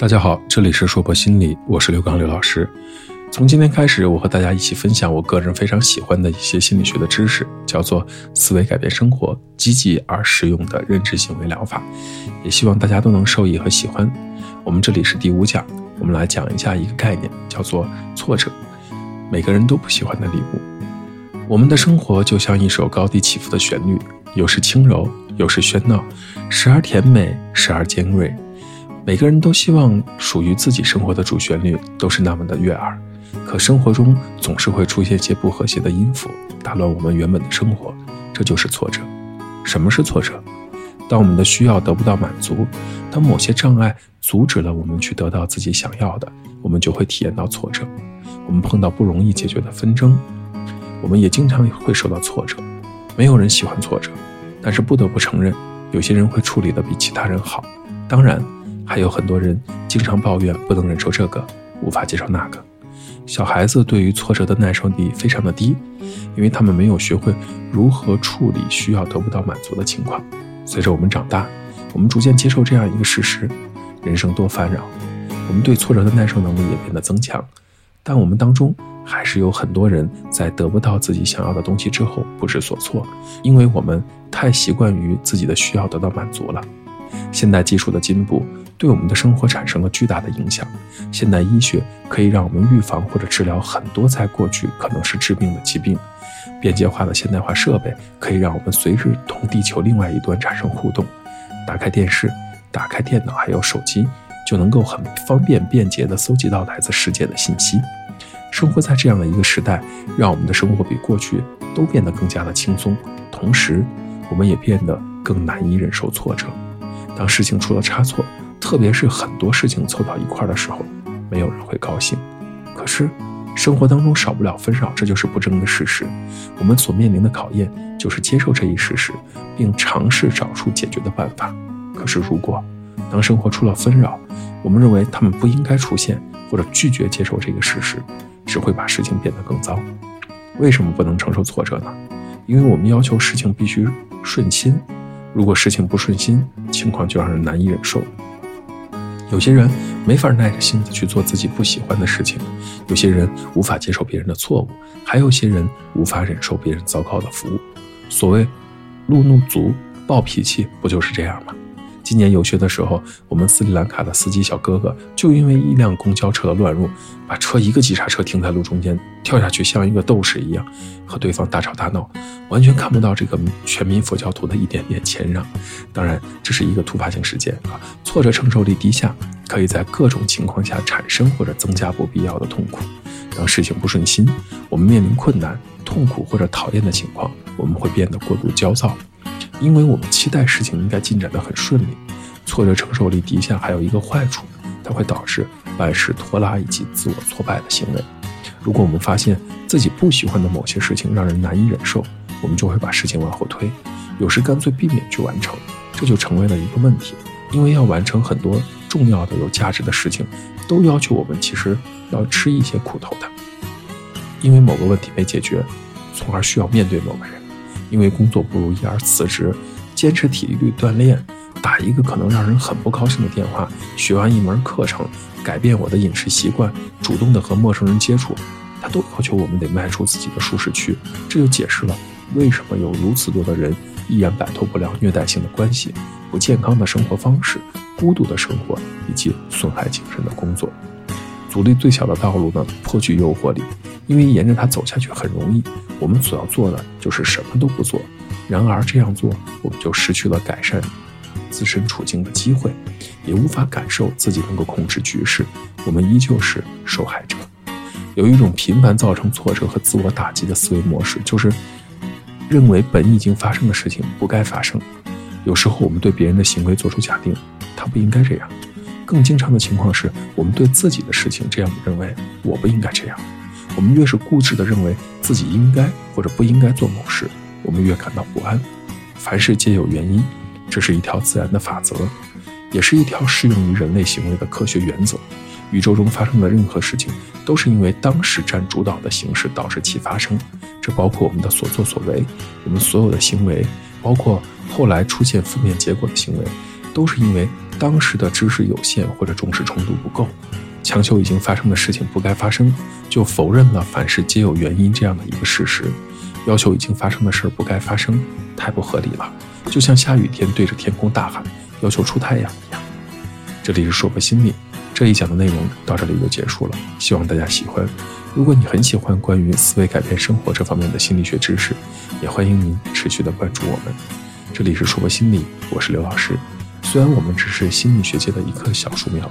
大家好，这里是说博心理，我是刘刚刘老师。从今天开始，我和大家一起分享我个人非常喜欢的一些心理学的知识，叫做思维改变生活，积极而实用的认知行为疗法。也希望大家都能受益和喜欢。我们这里是第五讲，我们来讲一下一个概念，叫做挫折。每个人都不喜欢的礼物。我们的生活就像一首高低起伏的旋律，有时轻柔，有时喧闹，时而甜美，时而尖锐。每个人都希望属于自己生活的主旋律都是那么的悦耳。可生活中总是会出现些不和谐的音符，打乱我们原本的生活，这就是挫折。什么是挫折？当我们的需要得不到满足，当某些障碍阻止了我们去得到自己想要的，我们就会体验到挫折。我们碰到不容易解决的纷争，我们也经常会受到挫折。没有人喜欢挫折，但是不得不承认，有些人会处理得比其他人好。当然，还有很多人经常抱怨不能忍受这个，无法接受那个。小孩子对于挫折的耐受力非常的低，因为他们没有学会如何处理需要得不到满足的情况。随着我们长大，我们逐渐接受这样一个事实：人生多烦扰，我们对挫折的耐受能力也变得增强。但我们当中还是有很多人在得不到自己想要的东西之后不知所措，因为我们太习惯于自己的需要得到满足了。现代技术的进步。对我们的生活产生了巨大的影响。现代医学可以让我们预防或者治疗很多在过去可能是致命的疾病。便捷化的现代化设备可以让我们随时同地球另外一端产生互动。打开电视、打开电脑，还有手机，就能够很方便、便捷地搜集到来自世界的信息。生活在这样的一个时代，让我们的生活比过去都变得更加的轻松。同时，我们也变得更难以忍受挫折。当事情出了差错，特别是很多事情凑到一块儿的时候，没有人会高兴。可是，生活当中少不了纷扰，这就是不争的事实。我们所面临的考验就是接受这一事实，并尝试找出解决的办法。可是，如果当生活出了纷扰，我们认为他们不应该出现，或者拒绝接受这个事实，只会把事情变得更糟。为什么不能承受挫折呢？因为我们要求事情必须顺心，如果事情不顺心，情况就让人难以忍受。有些人没法耐着性子去做自己不喜欢的事情，有些人无法接受别人的错误，还有些人无法忍受别人糟糕的服务。所谓路怒族、暴脾气，不就是这样吗？今年游学的时候，我们斯里兰卡的司机小哥哥就因为一辆公交车乱入，把车一个急刹车停在路中间，跳下去像一个斗士一样和对方大吵大闹，完全看不到这个全民佛教徒的一点点谦让。当然，这是一个突发性事件啊，挫折承受力低下，可以在各种情况下产生或者增加不必要的痛苦。当事情不顺心，我们面临困难、痛苦或者讨厌的情况，我们会变得过度焦躁。因为我们期待事情应该进展得很顺利，挫折承受力低下还有一个坏处，它会导致办事拖拉以及自我挫败的行为。如果我们发现自己不喜欢的某些事情让人难以忍受，我们就会把事情往后推，有时干脆避免去完成，这就成为了一个问题。因为要完成很多重要的有价值的事情，都要求我们其实要吃一些苦头的。因为某个问题没解决，从而需要面对某个人。因为工作不如意而辞职，坚持体力锻炼，打一个可能让人很不高兴的电话，学完一门课程，改变我的饮食习惯，主动的和陌生人接触，他都要求我们得迈出自己的舒适区。这就解释了为什么有如此多的人依然摆脱不了虐待性的关系、不健康的生活方式、孤独的生活以及损害精神的工作。阻力最小的道路呢，颇具诱惑力。因为沿着它走下去很容易，我们所要做的就是什么都不做。然而这样做，我们就失去了改善自身处境的机会，也无法感受自己能够控制局势。我们依旧是受害者。有一种频繁造成挫折和自我打击的思维模式，就是认为本已经发生的事情不该发生。有时候我们对别人的行为做出假定，他不应该这样。更经常的情况是我们对自己的事情这样认为，我不应该这样。我们越是固执地认为自己应该或者不应该做某事，我们越感到不安。凡事皆有原因，这是一条自然的法则，也是一条适用于人类行为的科学原则。宇宙中发生的任何事情，都是因为当时占主导的形式导致其发生。这包括我们的所作所为，我们所有的行为，包括后来出现负面结果的行为，都是因为当时的知识有限或者重视程度不够，强求已经发生的事情不该发生，就否认了凡事皆有原因这样的一个事实。要求已经发生的事不该发生，太不合理了。就像下雨天对着天空大喊要求出太阳一样。这里是说博心理，这一讲的内容到这里就结束了，希望大家喜欢。如果你很喜欢关于思维改变生活这方面的心理学知识，也欢迎您持续的关注我们。这里是说博心理，我是刘老师。虽然我们只是心理学界的一棵小树苗，